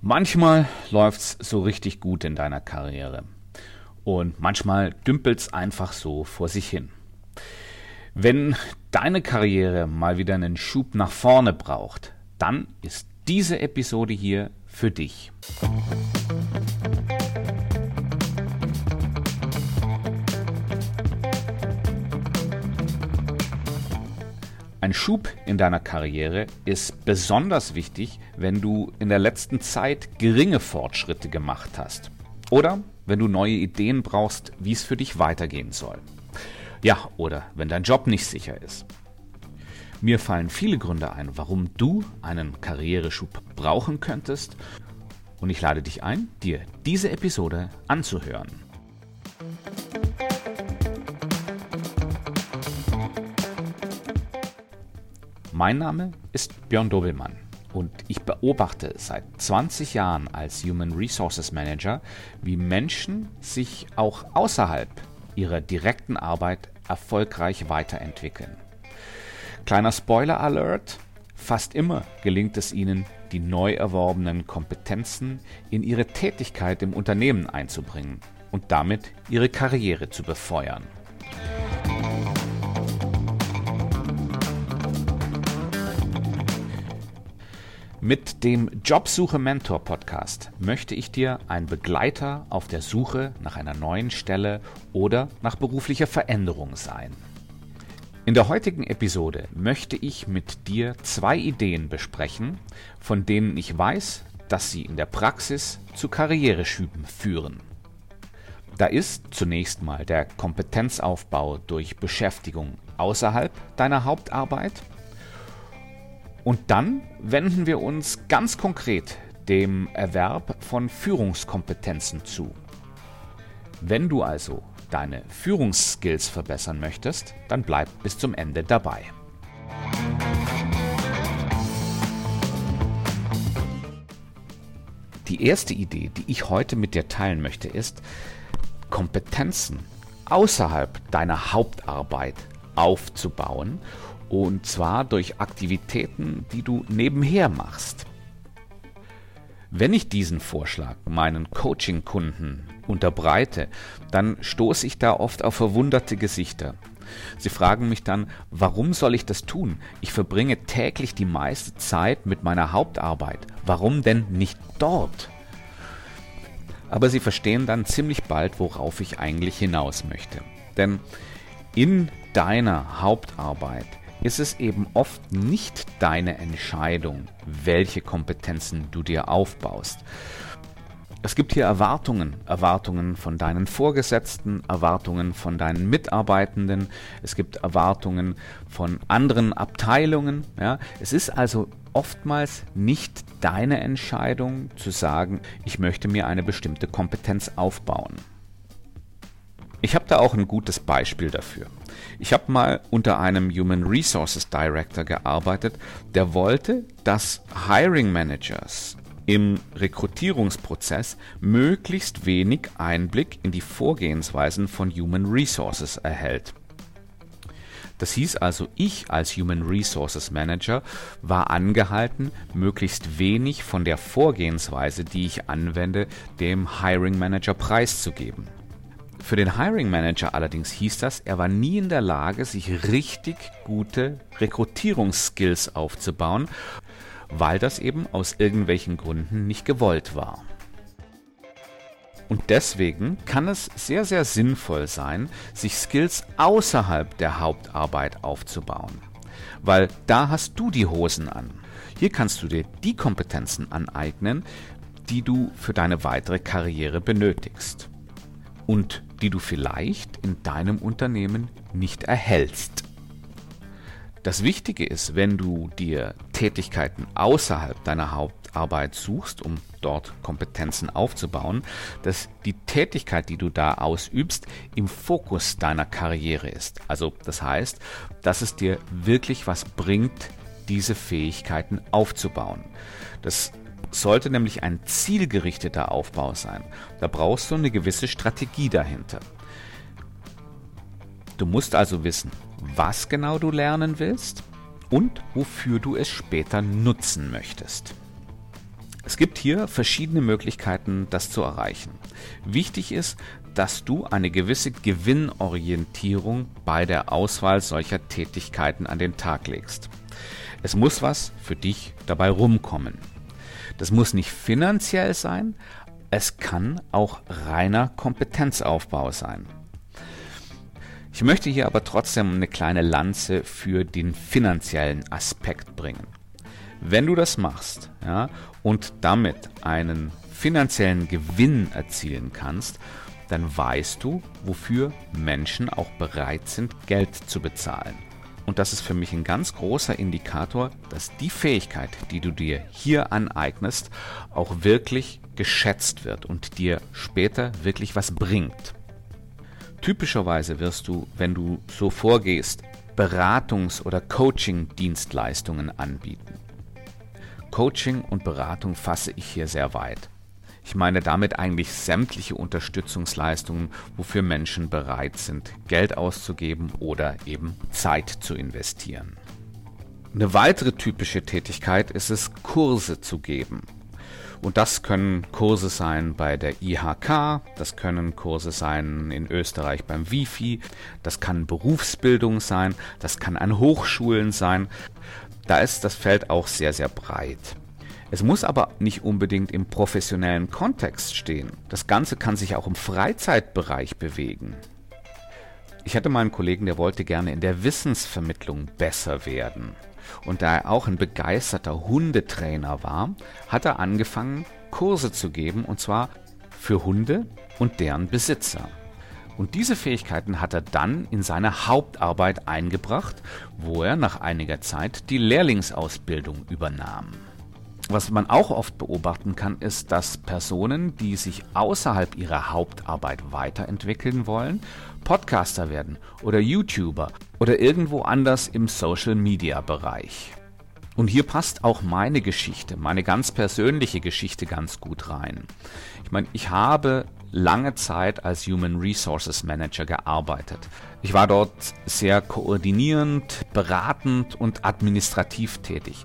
Manchmal läuft's so richtig gut in deiner Karriere und manchmal dümpelt's einfach so vor sich hin. Wenn deine Karriere mal wieder einen Schub nach vorne braucht, dann ist diese Episode hier für dich. Ein Schub in deiner Karriere ist besonders wichtig, wenn du in der letzten Zeit geringe Fortschritte gemacht hast. Oder wenn du neue Ideen brauchst, wie es für dich weitergehen soll. Ja, oder wenn dein Job nicht sicher ist. Mir fallen viele Gründe ein, warum du einen Karriereschub brauchen könntest. Und ich lade dich ein, dir diese Episode anzuhören. Mein Name ist Björn Dobelmann und ich beobachte seit 20 Jahren als Human Resources Manager, wie Menschen sich auch außerhalb ihrer direkten Arbeit erfolgreich weiterentwickeln. Kleiner Spoiler Alert, fast immer gelingt es ihnen, die neu erworbenen Kompetenzen in ihre Tätigkeit im Unternehmen einzubringen und damit ihre Karriere zu befeuern. Mit dem Jobsuche Mentor Podcast möchte ich dir ein Begleiter auf der Suche nach einer neuen Stelle oder nach beruflicher Veränderung sein. In der heutigen Episode möchte ich mit dir zwei Ideen besprechen, von denen ich weiß, dass sie in der Praxis zu Karriereschüben führen. Da ist zunächst mal der Kompetenzaufbau durch Beschäftigung außerhalb deiner Hauptarbeit und dann wenden wir uns ganz konkret dem Erwerb von Führungskompetenzen zu. Wenn du also deine Führungsskills verbessern möchtest, dann bleib bis zum Ende dabei. Die erste Idee, die ich heute mit dir teilen möchte, ist, Kompetenzen außerhalb deiner Hauptarbeit aufzubauen und zwar durch Aktivitäten, die du nebenher machst. Wenn ich diesen Vorschlag meinen Coaching-Kunden unterbreite, dann stoße ich da oft auf verwunderte Gesichter. Sie fragen mich dann, warum soll ich das tun? Ich verbringe täglich die meiste Zeit mit meiner Hauptarbeit. Warum denn nicht dort? Aber sie verstehen dann ziemlich bald, worauf ich eigentlich hinaus möchte. Denn in deiner Hauptarbeit ist es eben oft nicht deine Entscheidung, welche Kompetenzen du dir aufbaust. Es gibt hier Erwartungen, Erwartungen von deinen Vorgesetzten, Erwartungen von deinen Mitarbeitenden, es gibt Erwartungen von anderen Abteilungen. Ja. Es ist also oftmals nicht deine Entscheidung zu sagen, ich möchte mir eine bestimmte Kompetenz aufbauen. Ich habe da auch ein gutes Beispiel dafür. Ich habe mal unter einem Human Resources Director gearbeitet, der wollte, dass Hiring Managers im Rekrutierungsprozess möglichst wenig Einblick in die Vorgehensweisen von Human Resources erhält. Das hieß also, ich als Human Resources Manager war angehalten, möglichst wenig von der Vorgehensweise, die ich anwende, dem Hiring Manager preiszugeben. Für den Hiring Manager allerdings hieß das, er war nie in der Lage, sich richtig gute Rekrutierungsskills aufzubauen, weil das eben aus irgendwelchen Gründen nicht gewollt war. Und deswegen kann es sehr, sehr sinnvoll sein, sich Skills außerhalb der Hauptarbeit aufzubauen. Weil da hast du die Hosen an. Hier kannst du dir die Kompetenzen aneignen, die du für deine weitere Karriere benötigst. Und die du vielleicht in deinem Unternehmen nicht erhältst. Das Wichtige ist, wenn du dir Tätigkeiten außerhalb deiner Hauptarbeit suchst, um dort Kompetenzen aufzubauen, dass die Tätigkeit, die du da ausübst, im Fokus deiner Karriere ist. Also das heißt, dass es dir wirklich was bringt, diese Fähigkeiten aufzubauen. Das sollte nämlich ein zielgerichteter Aufbau sein. Da brauchst du eine gewisse Strategie dahinter. Du musst also wissen, was genau du lernen willst und wofür du es später nutzen möchtest. Es gibt hier verschiedene Möglichkeiten, das zu erreichen. Wichtig ist, dass du eine gewisse Gewinnorientierung bei der Auswahl solcher Tätigkeiten an den Tag legst. Es muss was für dich dabei rumkommen. Das muss nicht finanziell sein, es kann auch reiner Kompetenzaufbau sein. Ich möchte hier aber trotzdem eine kleine Lanze für den finanziellen Aspekt bringen. Wenn du das machst ja, und damit einen finanziellen Gewinn erzielen kannst, dann weißt du, wofür Menschen auch bereit sind, Geld zu bezahlen. Und das ist für mich ein ganz großer Indikator, dass die Fähigkeit, die du dir hier aneignest, auch wirklich geschätzt wird und dir später wirklich was bringt. Typischerweise wirst du, wenn du so vorgehst, Beratungs- oder Coaching-Dienstleistungen anbieten. Coaching und Beratung fasse ich hier sehr weit. Ich meine damit eigentlich sämtliche Unterstützungsleistungen, wofür Menschen bereit sind, Geld auszugeben oder eben Zeit zu investieren. Eine weitere typische Tätigkeit ist es, Kurse zu geben. Und das können Kurse sein bei der IHK, das können Kurse sein in Österreich beim Wifi, das kann Berufsbildung sein, das kann an Hochschulen sein. Da ist das Feld auch sehr, sehr breit. Es muss aber nicht unbedingt im professionellen Kontext stehen. Das Ganze kann sich auch im Freizeitbereich bewegen. Ich hatte mal einen Kollegen, der wollte gerne in der Wissensvermittlung besser werden. Und da er auch ein begeisterter Hundetrainer war, hat er angefangen, Kurse zu geben, und zwar für Hunde und deren Besitzer. Und diese Fähigkeiten hat er dann in seine Hauptarbeit eingebracht, wo er nach einiger Zeit die Lehrlingsausbildung übernahm. Was man auch oft beobachten kann, ist, dass Personen, die sich außerhalb ihrer Hauptarbeit weiterentwickeln wollen, Podcaster werden oder YouTuber oder irgendwo anders im Social-Media-Bereich. Und hier passt auch meine Geschichte, meine ganz persönliche Geschichte ganz gut rein. Ich meine, ich habe lange Zeit als Human Resources Manager gearbeitet. Ich war dort sehr koordinierend, beratend und administrativ tätig.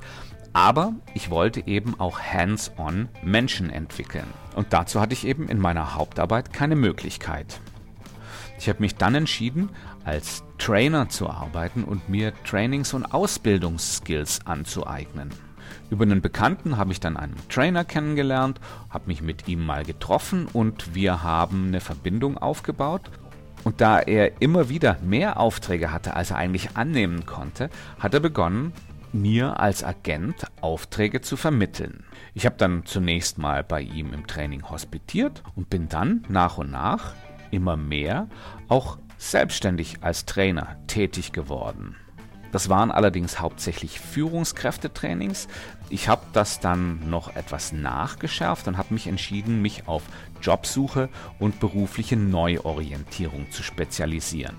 Aber ich wollte eben auch hands-on Menschen entwickeln. Und dazu hatte ich eben in meiner Hauptarbeit keine Möglichkeit. Ich habe mich dann entschieden, als Trainer zu arbeiten und mir Trainings- und Ausbildungsskills anzueignen. Über einen Bekannten habe ich dann einen Trainer kennengelernt, habe mich mit ihm mal getroffen und wir haben eine Verbindung aufgebaut. Und da er immer wieder mehr Aufträge hatte, als er eigentlich annehmen konnte, hat er begonnen, mir als Agent Aufträge zu vermitteln. Ich habe dann zunächst mal bei ihm im Training hospitiert und bin dann nach und nach immer mehr auch selbstständig als Trainer tätig geworden. Das waren allerdings hauptsächlich Führungskräftetrainings. Ich habe das dann noch etwas nachgeschärft und habe mich entschieden, mich auf Jobsuche und berufliche Neuorientierung zu spezialisieren.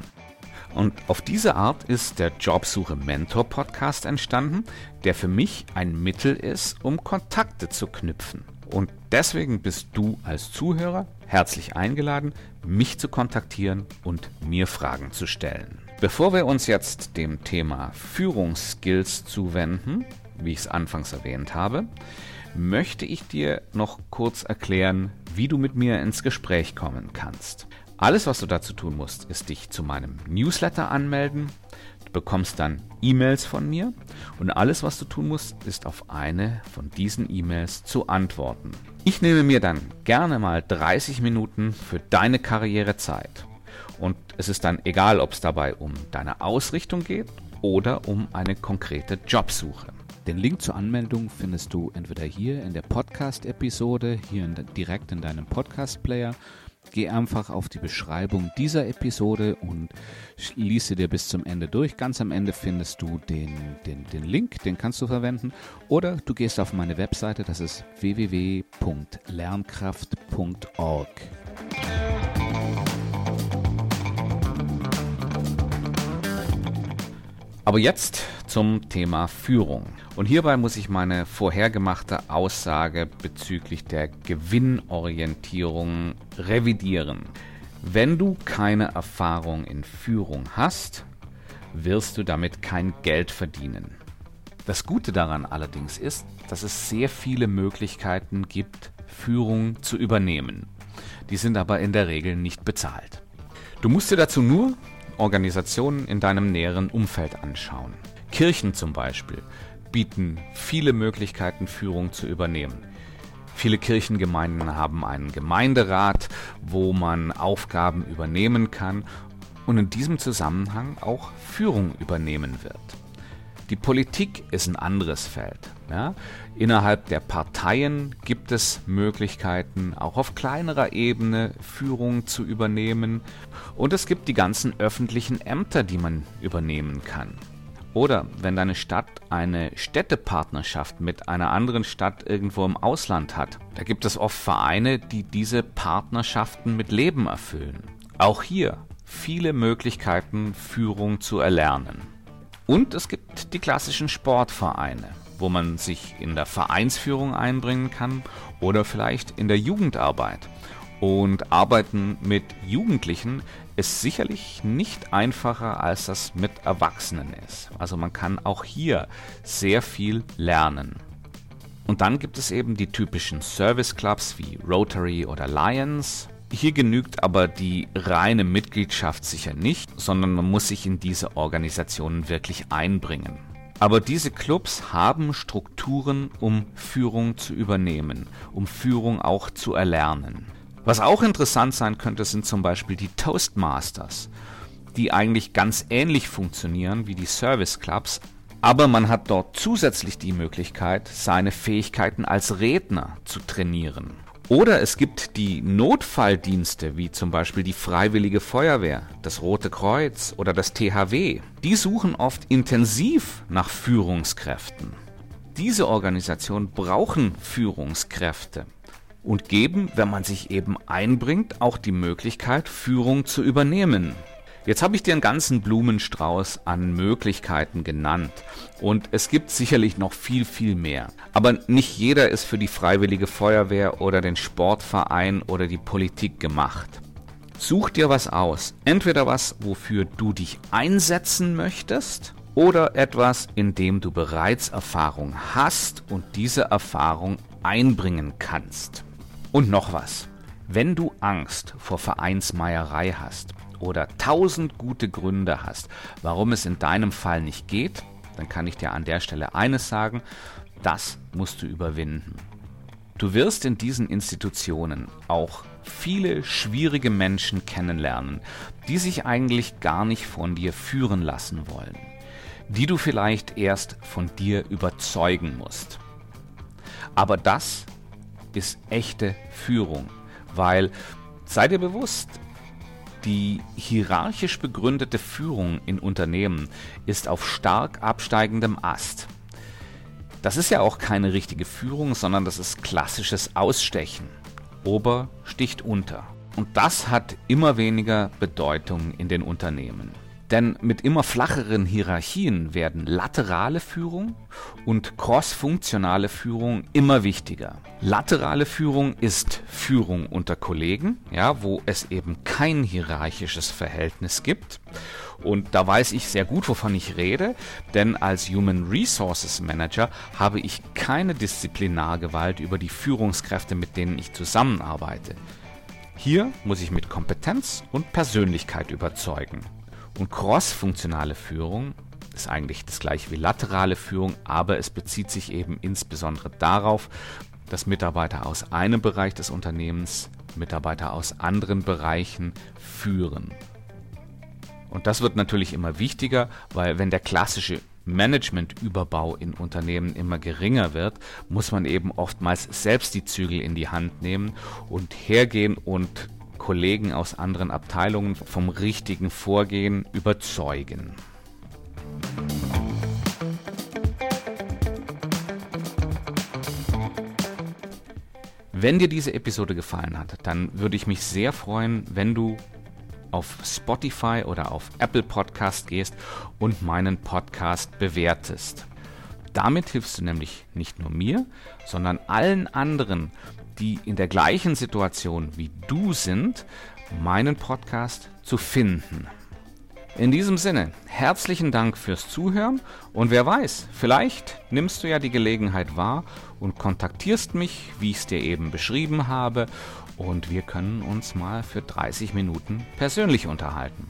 Und auf diese Art ist der Jobsuche Mentor Podcast entstanden, der für mich ein Mittel ist, um Kontakte zu knüpfen. Und deswegen bist du als Zuhörer herzlich eingeladen, mich zu kontaktieren und mir Fragen zu stellen. Bevor wir uns jetzt dem Thema Führungsskills zuwenden, wie ich es anfangs erwähnt habe, möchte ich dir noch kurz erklären, wie du mit mir ins Gespräch kommen kannst. Alles, was du dazu tun musst, ist dich zu meinem Newsletter anmelden. Du bekommst dann E-Mails von mir und alles, was du tun musst, ist auf eine von diesen E-Mails zu antworten. Ich nehme mir dann gerne mal 30 Minuten für deine Karrierezeit. Und es ist dann egal, ob es dabei um deine Ausrichtung geht oder um eine konkrete Jobsuche. Den Link zur Anmeldung findest du entweder hier in der Podcast-Episode, hier in, direkt in deinem Podcast-Player Geh einfach auf die Beschreibung dieser Episode und schließe dir bis zum Ende durch. Ganz am Ende findest du den, den, den Link, den kannst du verwenden. Oder du gehst auf meine Webseite, das ist www.lernkraft.org. Aber jetzt zum Thema Führung. Und hierbei muss ich meine vorhergemachte Aussage bezüglich der Gewinnorientierung revidieren. Wenn du keine Erfahrung in Führung hast, wirst du damit kein Geld verdienen. Das Gute daran allerdings ist, dass es sehr viele Möglichkeiten gibt, Führung zu übernehmen. Die sind aber in der Regel nicht bezahlt. Du musst dir dazu nur Organisationen in deinem näheren Umfeld anschauen. Kirchen zum Beispiel bieten viele Möglichkeiten, Führung zu übernehmen. Viele Kirchengemeinden haben einen Gemeinderat, wo man Aufgaben übernehmen kann und in diesem Zusammenhang auch Führung übernehmen wird. Die Politik ist ein anderes Feld. Ja. Innerhalb der Parteien gibt es Möglichkeiten, auch auf kleinerer Ebene Führung zu übernehmen. Und es gibt die ganzen öffentlichen Ämter, die man übernehmen kann. Oder wenn deine Stadt eine Städtepartnerschaft mit einer anderen Stadt irgendwo im Ausland hat, da gibt es oft Vereine, die diese Partnerschaften mit Leben erfüllen. Auch hier viele Möglichkeiten, Führung zu erlernen. Und es gibt die klassischen Sportvereine, wo man sich in der Vereinsführung einbringen kann oder vielleicht in der Jugendarbeit. Und Arbeiten mit Jugendlichen ist sicherlich nicht einfacher, als das mit Erwachsenen ist. Also man kann auch hier sehr viel lernen. Und dann gibt es eben die typischen Service Clubs wie Rotary oder Lions, hier genügt aber die reine Mitgliedschaft sicher nicht, sondern man muss sich in diese Organisationen wirklich einbringen. Aber diese Clubs haben Strukturen, um Führung zu übernehmen, um Führung auch zu erlernen. Was auch interessant sein könnte, sind zum Beispiel die Toastmasters, die eigentlich ganz ähnlich funktionieren wie die Service Clubs, aber man hat dort zusätzlich die Möglichkeit, seine Fähigkeiten als Redner zu trainieren. Oder es gibt die Notfalldienste, wie zum Beispiel die Freiwillige Feuerwehr, das Rote Kreuz oder das THW. Die suchen oft intensiv nach Führungskräften. Diese Organisationen brauchen Führungskräfte und geben, wenn man sich eben einbringt, auch die Möglichkeit, Führung zu übernehmen. Jetzt habe ich dir einen ganzen Blumenstrauß an Möglichkeiten genannt und es gibt sicherlich noch viel, viel mehr. Aber nicht jeder ist für die freiwillige Feuerwehr oder den Sportverein oder die Politik gemacht. Such dir was aus. Entweder was, wofür du dich einsetzen möchtest oder etwas, in dem du bereits Erfahrung hast und diese Erfahrung einbringen kannst. Und noch was. Wenn du Angst vor Vereinsmeierei hast, oder tausend gute Gründe hast, warum es in deinem Fall nicht geht, dann kann ich dir an der Stelle eines sagen, das musst du überwinden. Du wirst in diesen Institutionen auch viele schwierige Menschen kennenlernen, die sich eigentlich gar nicht von dir führen lassen wollen, die du vielleicht erst von dir überzeugen musst. Aber das ist echte Führung, weil sei dir bewusst, die hierarchisch begründete Führung in Unternehmen ist auf stark absteigendem Ast. Das ist ja auch keine richtige Führung, sondern das ist klassisches Ausstechen. Ober sticht unter. Und das hat immer weniger Bedeutung in den Unternehmen. Denn mit immer flacheren Hierarchien werden laterale Führung und crossfunktionale Führung immer wichtiger. Laterale Führung ist Führung unter Kollegen, ja, wo es eben kein hierarchisches Verhältnis gibt. Und da weiß ich sehr gut, wovon ich rede, denn als Human Resources Manager habe ich keine Disziplinargewalt über die Führungskräfte, mit denen ich zusammenarbeite. Hier muss ich mit Kompetenz und Persönlichkeit überzeugen. Und crossfunktionale Führung ist eigentlich das gleiche wie laterale Führung, aber es bezieht sich eben insbesondere darauf, dass Mitarbeiter aus einem Bereich des Unternehmens Mitarbeiter aus anderen Bereichen führen. Und das wird natürlich immer wichtiger, weil wenn der klassische Managementüberbau in Unternehmen immer geringer wird, muss man eben oftmals selbst die Zügel in die Hand nehmen und hergehen und Kollegen aus anderen Abteilungen vom richtigen Vorgehen überzeugen. Wenn dir diese Episode gefallen hat, dann würde ich mich sehr freuen, wenn du auf Spotify oder auf Apple Podcast gehst und meinen Podcast bewertest. Damit hilfst du nämlich nicht nur mir, sondern allen anderen, die in der gleichen Situation wie du sind, meinen Podcast zu finden. In diesem Sinne, herzlichen Dank fürs Zuhören und wer weiß, vielleicht nimmst du ja die Gelegenheit wahr und kontaktierst mich, wie ich es dir eben beschrieben habe, und wir können uns mal für 30 Minuten persönlich unterhalten.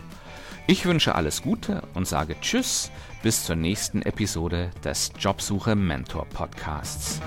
Ich wünsche alles Gute und sage Tschüss bis zur nächsten Episode des Jobsuche Mentor Podcasts.